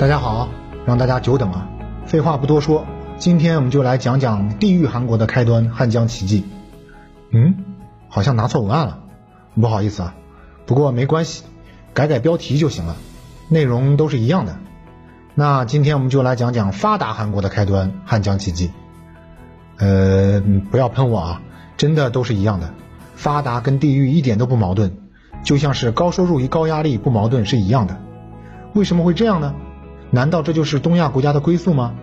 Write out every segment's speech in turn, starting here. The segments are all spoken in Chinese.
大家好，让大家久等了。废话不多说，今天我们就来讲讲地狱韩国的开端——汉江奇迹。嗯，好像拿错文案了，不好意思啊。不过没关系，改改标题就行了，内容都是一样的。那今天我们就来讲讲发达韩国的开端——汉江奇迹。呃，不要喷我啊，真的都是一样的。发达跟地狱一点都不矛盾，就像是高收入与高压力不矛盾是一样的。为什么会这样呢？难道这就是东亚国家的归宿吗？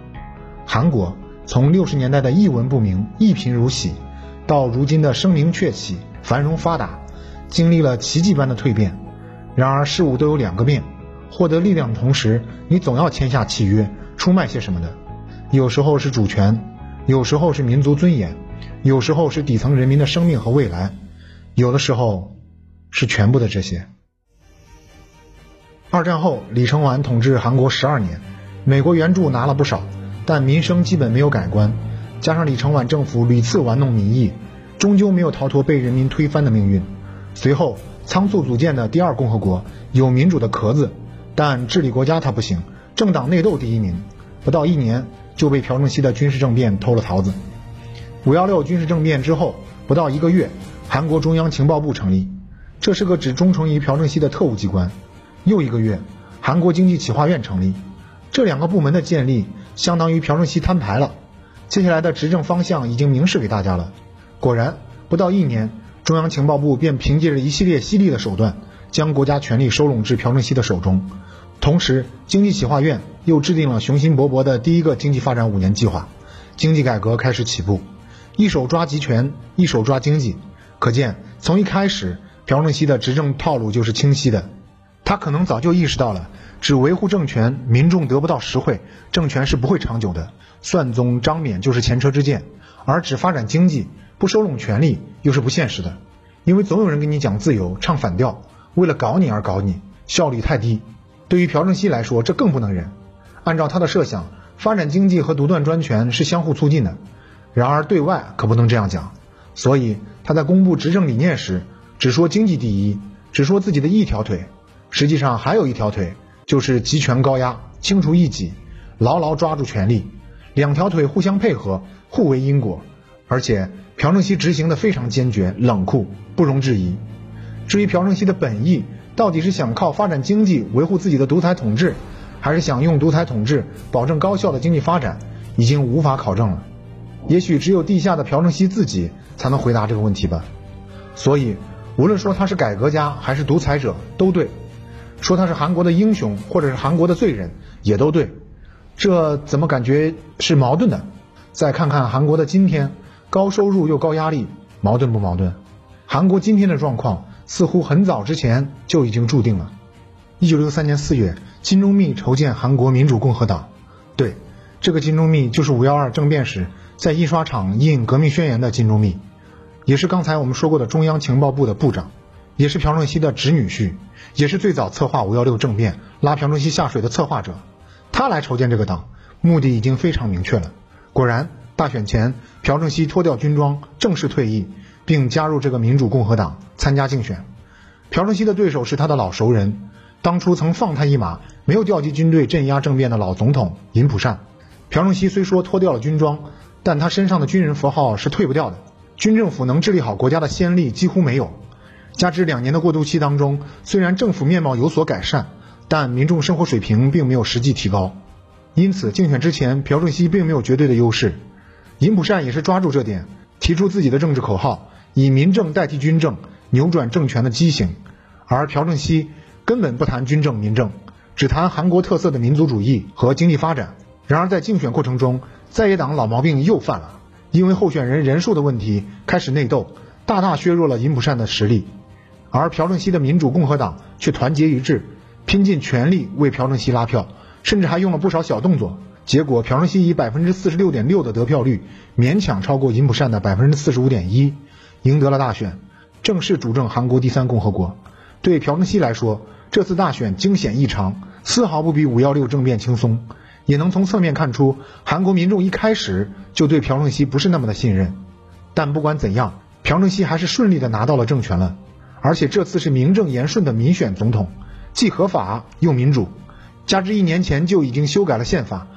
韩国从六十年代的一文不名、一贫如洗，到如今的声名鹊起、繁荣发达，经历了奇迹般的蜕变。然而事物都有两个面，获得力量的同时，你总要签下契约，出卖些什么的。有时候是主权，有时候是民族尊严，有时候是底层人民的生命和未来，有的时候是全部的这些。二战后，李承晚统治韩国十二年，美国援助拿了不少，但民生基本没有改观。加上李承晚政府屡次玩弄民意，终究没有逃脱被人民推翻的命运。随后仓促组建的第二共和国有民主的壳子，但治理国家他不行，政党内斗第一名。不到一年就被朴正熙的军事政变偷了桃子。五幺六军事政变之后，不到一个月，韩国中央情报部成立，这是个只忠诚于朴正熙的特务机关。又一个月，韩国经济企划院成立，这两个部门的建立相当于朴正熙摊牌了。接下来的执政方向已经明示给大家了。果然，不到一年，中央情报部便凭借着一系列犀利的手段，将国家权力收拢至朴正熙的手中。同时，经济企划院又制定了雄心勃勃的第一个经济发展五年计划，经济改革开始起步。一手抓集权，一手抓经济，可见从一开始，朴正熙的执政套路就是清晰的。他可能早就意识到了，只维护政权，民众得不到实惠，政权是不会长久的。算宗张冕就是前车之鉴，而只发展经济，不收拢权力，又是不现实的。因为总有人跟你讲自由，唱反调，为了搞你而搞你，效率太低。对于朴正熙来说，这更不能忍。按照他的设想，发展经济和独断专权是相互促进的。然而对外可不能这样讲，所以他在公布执政理念时，只说经济第一，只说自己的一条腿。实际上还有一条腿，就是集权高压，清除异己，牢牢抓住权力，两条腿互相配合，互为因果。而且朴正熙执行的非常坚决冷酷，不容置疑。至于朴正熙的本意，到底是想靠发展经济维护自己的独裁统治，还是想用独裁统治保证高效的经济发展，已经无法考证了。也许只有地下的朴正熙自己才能回答这个问题吧。所以，无论说他是改革家还是独裁者，都对。说他是韩国的英雄，或者是韩国的罪人，也都对。这怎么感觉是矛盾的？再看看韩国的今天，高收入又高压力，矛盾不矛盾？韩国今天的状况似乎很早之前就已经注定了。一九六三年四月，金钟密筹建韩国民主共和党。对，这个金钟密就是五幺二政变时在印刷厂印革命宣言的金钟密，也是刚才我们说过的中央情报部的部长。也是朴正熙的侄女婿，也是最早策划五幺六政变、拉朴正熙下水的策划者。他来筹建这个党，目的已经非常明确了。果然，大选前，朴正熙脱掉军装，正式退役，并加入这个民主共和党参加竞选。朴正熙的对手是他的老熟人，当初曾放他一马，没有调集军队镇压政变的老总统尹普善。朴正熙虽说脱掉了军装，但他身上的军人符号是退不掉的。军政府能治理好国家的先例几乎没有。加之两年的过渡期当中，虽然政府面貌有所改善，但民众生活水平并没有实际提高。因此，竞选之前，朴正熙并没有绝对的优势。尹普善也是抓住这点，提出自己的政治口号，以民政代替军政，扭转政权的畸形。而朴正熙根本不谈军政民政，只谈韩国特色的民族主义和经济发展。然而，在竞选过程中，在野党老毛病又犯了，因为候选人人数的问题开始内斗，大大削弱了尹普善的实力。而朴正熙的民主共和党却团结一致，拼尽全力为朴正熙拉票，甚至还用了不少小动作。结果，朴正熙以百分之四十六点六的得票率，勉强超过尹普善的百分之四十五点一，赢得了大选，正式主政韩国第三共和国。对朴正熙来说，这次大选惊险异常，丝毫不比五幺六政变轻松，也能从侧面看出韩国民众一开始就对朴正熙不是那么的信任。但不管怎样，朴正熙还是顺利的拿到了政权了。而且这次是名正言顺的民选总统，既合法又民主。加之一年前就已经修改了宪法，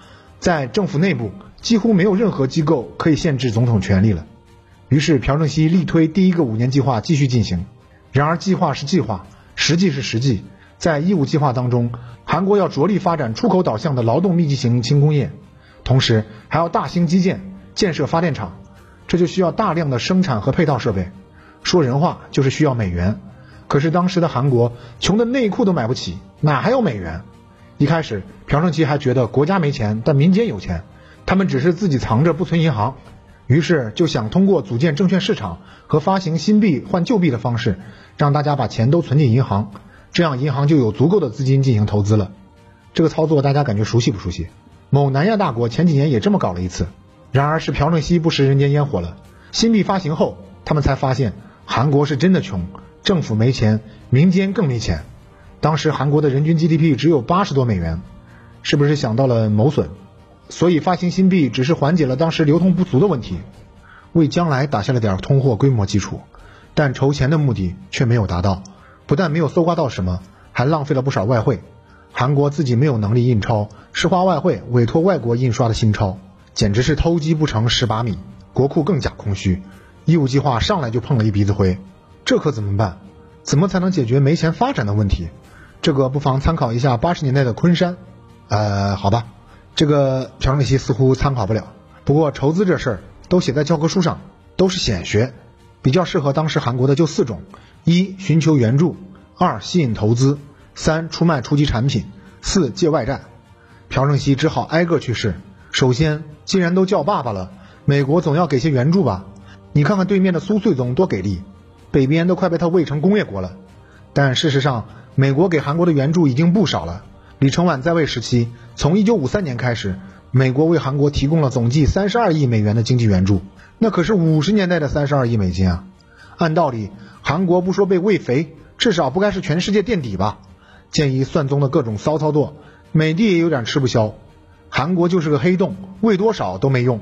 在政府内部几乎没有任何机构可以限制总统权力了。于是朴正熙力推第一个五年计划继续进行。然而计划是计划，实际是实际。在一五计划当中，韩国要着力发展出口导向的劳动密集型轻工业，同时还要大兴基建，建设发电厂，这就需要大量的生产和配套设备。说人话就是需要美元。可是当时的韩国穷的内裤都买不起，哪还有美元？一开始朴正熙还觉得国家没钱，但民间有钱，他们只是自己藏着不存银行，于是就想通过组建证券市场和发行新币换旧币的方式，让大家把钱都存进银行，这样银行就有足够的资金进行投资了。这个操作大家感觉熟悉不熟悉？某南亚大国前几年也这么搞了一次，然而是朴正熙不食人间烟火了。新币发行后，他们才发现韩国是真的穷。政府没钱，民间更没钱。当时韩国的人均 GDP 只有八十多美元，是不是想到了谋损？所以发行新币只是缓解了当时流通不足的问题，为将来打下了点通货规模基础。但筹钱的目的却没有达到，不但没有搜刮到什么，还浪费了不少外汇。韩国自己没有能力印钞，是花外汇委托外国印刷的新钞，简直是偷鸡不成蚀把米，国库更加空虚。一五计划上来就碰了一鼻子灰。这可怎么办？怎么才能解决没钱发展的问题？这个不妨参考一下八十年代的昆山。呃，好吧，这个朴正熙似乎参考不了。不过筹资这事儿都写在教科书上，都是显学，比较适合当时韩国的就四种：一、寻求援助；二、吸引投资；三、出卖初级产品；四、借外债。朴正熙只好挨个去试。首先，既然都叫爸爸了，美国总要给些援助吧？你看看对面的苏穗总多给力。北边都快被他喂成工业国了，但事实上，美国给韩国的援助已经不少了。李承晚在位时期，从1953年开始，美国为韩国提供了总计32亿美元的经济援助，那可是50年代的32亿美金啊！按道理，韩国不说被喂肥，至少不该是全世界垫底吧？鉴于算宗的各种骚操作，美帝也有点吃不消。韩国就是个黑洞，喂多少都没用，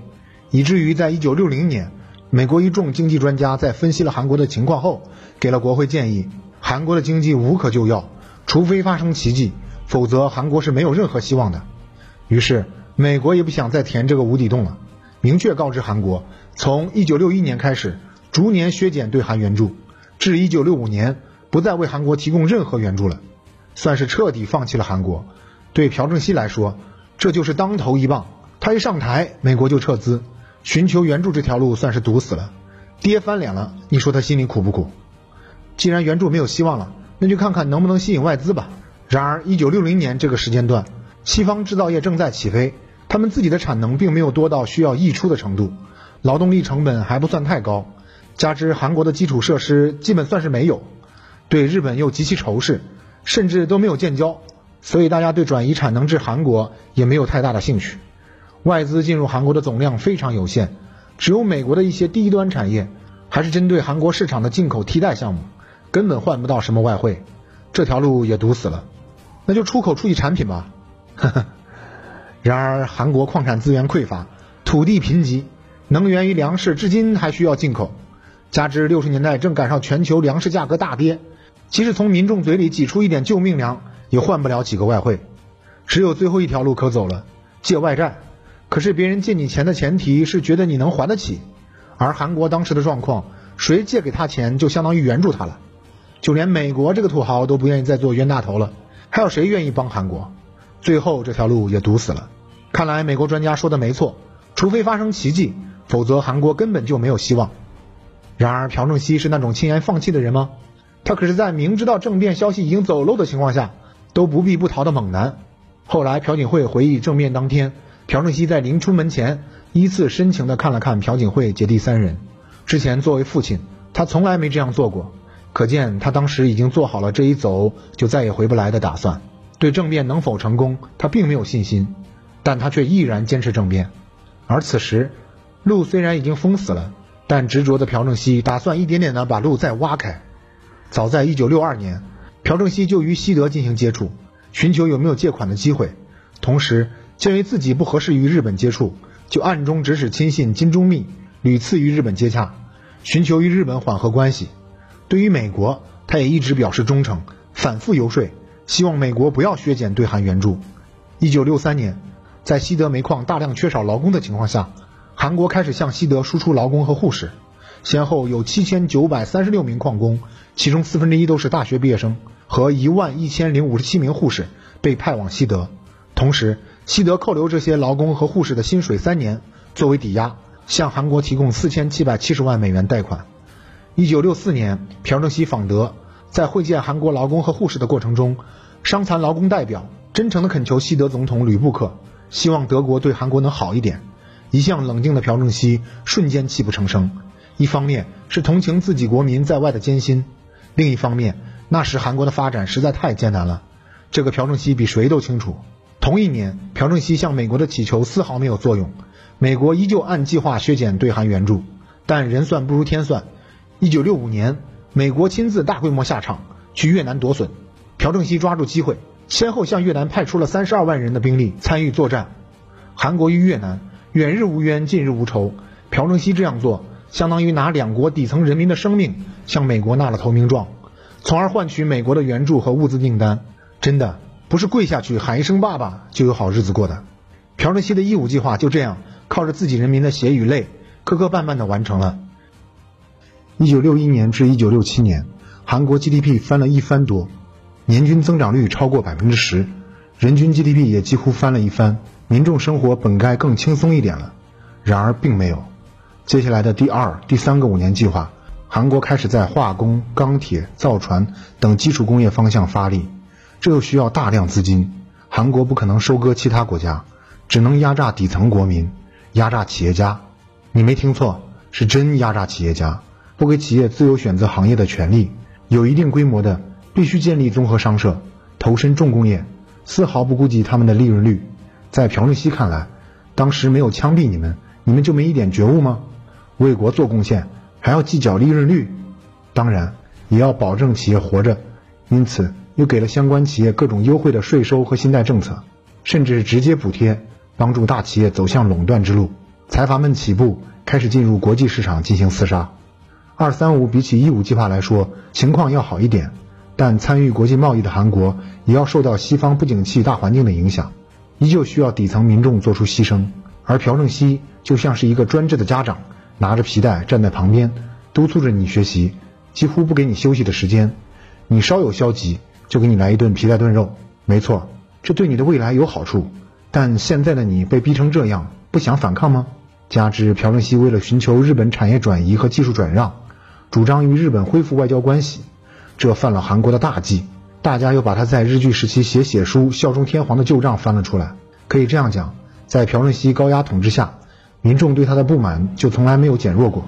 以至于在1960年。美国一众经济专家在分析了韩国的情况后，给了国会建议：韩国的经济无可救药，除非发生奇迹，否则韩国是没有任何希望的。于是，美国也不想再填这个无底洞了，明确告知韩国，从1961年开始，逐年削减对韩援助，至1965年不再为韩国提供任何援助了，算是彻底放弃了韩国。对朴正熙来说，这就是当头一棒，他一上台，美国就撤资。寻求援助这条路算是堵死了，爹翻脸了，你说他心里苦不苦？既然援助没有希望了，那就看看能不能吸引外资吧。然而，一九六零年这个时间段，西方制造业正在起飞，他们自己的产能并没有多到需要溢出的程度，劳动力成本还不算太高，加之韩国的基础设施基本算是没有，对日本又极其仇视，甚至都没有建交，所以大家对转移产能至韩国也没有太大的兴趣。外资进入韩国的总量非常有限，只有美国的一些低端产业，还是针对韩国市场的进口替代项目，根本换不到什么外汇，这条路也堵死了。那就出口初级产品吧。呵呵。然而韩国矿产资源匮乏，土地贫瘠，能源与粮食至今还需要进口，加之六十年代正赶上全球粮食价格大跌，即使从民众嘴里挤出一点救命粮，也换不了几个外汇，只有最后一条路可走了，借外债。可是别人借你钱的前提是觉得你能还得起，而韩国当时的状况，谁借给他钱就相当于援助他了，就连美国这个土豪都不愿意再做冤大头了，还有谁愿意帮韩国？最后这条路也堵死了。看来美国专家说的没错，除非发生奇迹，否则韩国根本就没有希望。然而朴正熙是那种轻言放弃的人吗？他可是在明知道政变消息已经走漏的情况下，都不避不逃的猛男。后来朴槿惠回忆政变当天。朴正熙在临出门前，依次深情地看了看朴槿惠姐弟三人。之前作为父亲，他从来没这样做过，可见他当时已经做好了这一走就再也回不来的打算。对政变能否成功，他并没有信心，但他却毅然坚持政变。而此时，路虽然已经封死了，但执着的朴正熙打算一点点地把路再挖开。早在1962年，朴正熙就与西德进行接触，寻求有没有借款的机会，同时。鉴于自己不合适与日本接触，就暗中指使亲信金钟密屡次与日本接洽，寻求与日本缓和关系。对于美国，他也一直表示忠诚，反复游说，希望美国不要削减对韩援助，一九六三年，在西德煤矿大量缺少劳工的情况下，韩国开始向西德输出劳工和护士，先后有七千九百三十六名矿工，其中四分之一都是大学毕业生，和一万一千零五十七名护士被派往西德。同时，西德扣留这些劳工和护士的薪水三年，作为抵押，向韩国提供四千七百七十万美元贷款。一九六四年，朴正熙访德，在会见韩国劳工和护士的过程中，伤残劳工代表。真诚地恳求西德总统吕布克，希望德国对韩国能好一点。一向冷静的朴正熙瞬间泣不成声。一方面是同情自己国民在外的艰辛，另一方面那时韩国的发展实在太艰难了。这个朴正熙比谁都清楚。同一年，朴正熙向美国的乞求丝毫没有作用，美国依旧按计划削减对韩援助。但人算不如天算，一九六五年，美国亲自大规模下场去越南夺笋，朴正熙抓住机会。先后向越南派出了三十二万人的兵力参与作战。韩国与越南远日无冤，近日无仇。朴正熙这样做，相当于拿两国底层人民的生命向美国纳了投名状，从而换取美国的援助和物资订单。真的不是跪下去喊一声“爸爸”就有好日子过的。朴正熙的义务计划就这样靠着自己人民的血与泪，磕磕绊绊地完成了。一九六一年至一九六七年，韩国 GDP 翻了一番多。年均增长率超过百分之十，人均 GDP 也几乎翻了一番，民众生活本该更轻松一点了，然而并没有。接下来的第二、第三个五年计划，韩国开始在化工、钢铁、造船等基础工业方向发力，这又需要大量资金，韩国不可能收割其他国家，只能压榨底层国民，压榨企业家。你没听错，是真压榨企业家，不给企业自由选择行业的权利，有一定规模的。必须建立综合商社，投身重工业，丝毫不顾及他们的利润率。在朴正熙看来，当时没有枪毙你们，你们就没一点觉悟吗？为国做贡献还要计较利润率？当然也要保证企业活着，因此又给了相关企业各种优惠的税收和信贷政策，甚至直接补贴，帮助大企业走向垄断之路。财阀们起步开始进入国际市场进行厮杀。二三五比起一五计划来说，情况要好一点。但参与国际贸易的韩国也要受到西方不景气大环境的影响，依旧需要底层民众做出牺牲。而朴正熙就像是一个专制的家长，拿着皮带站在旁边，督促着你学习，几乎不给你休息的时间。你稍有消极，就给你来一顿皮带炖肉。没错，这对你的未来有好处。但现在的你被逼成这样，不想反抗吗？加之朴正熙为了寻求日本产业转移和技术转让，主张与日本恢复外交关系。这犯了韩国的大忌，大家又把他在日据时期写血书效忠天皇的旧账翻了出来。可以这样讲，在朴正熙高压统治下，民众对他的不满就从来没有减弱过，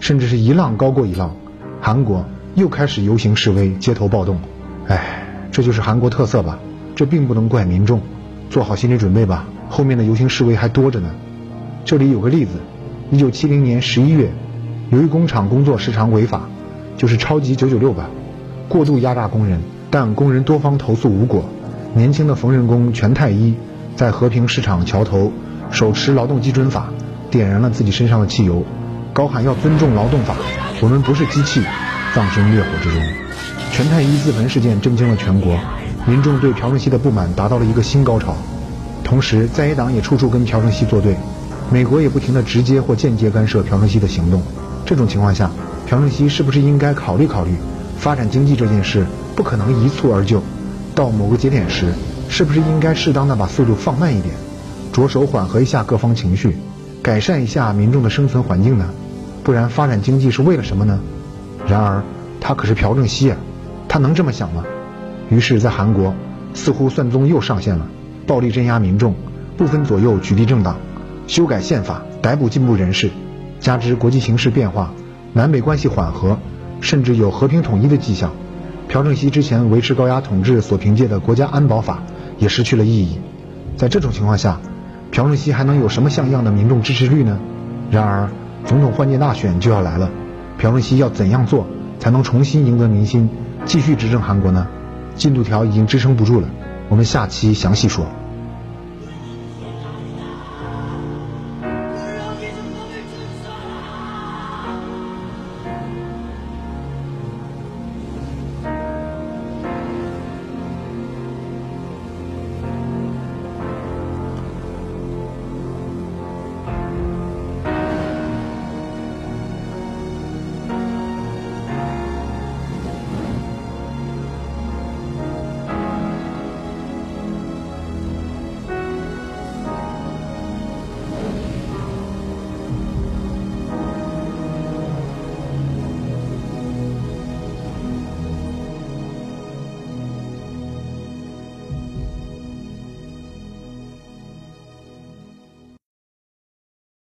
甚至是一浪高过一浪。韩国又开始游行示威、街头暴动。哎，这就是韩国特色吧？这并不能怪民众，做好心理准备吧，后面的游行示威还多着呢。这里有个例子：一九七零年十一月，由于工厂工作时常违法，就是超级九九六吧。过度压榨工人，但工人多方投诉无果。年轻的缝纫工全太一在和平市场桥头手持劳动基准法，点燃了自己身上的汽油，高喊要尊重劳动法，我们不是机器，葬身烈火之中。全太一自焚事件震惊了全国，民众对朴正熙的不满达到了一个新高潮。同时，在野党也处处跟朴正熙作对，美国也不停地直接或间接干涉朴正熙的行动。这种情况下，朴正熙是不是应该考虑考虑？发展经济这件事不可能一蹴而就，到某个节点时，是不是应该适当的把速度放慢一点，着手缓和一下各方情绪，改善一下民众的生存环境呢？不然发展经济是为了什么呢？然而他可是朴正熙啊，他能这么想吗？于是，在韩国，似乎算宗又上线了，暴力镇压民众，不分左右取缔政党，修改宪法，逮捕进步人士，加之国际形势变化，南北关系缓和。甚至有和平统一的迹象，朴正熙之前维持高压统治所凭借的国家安保法也失去了意义。在这种情况下，朴正熙还能有什么像样的民众支持率呢？然而，总统换届大选就要来了，朴正熙要怎样做才能重新赢得民心，继续执政韩国呢？进度条已经支撑不住了，我们下期详细说。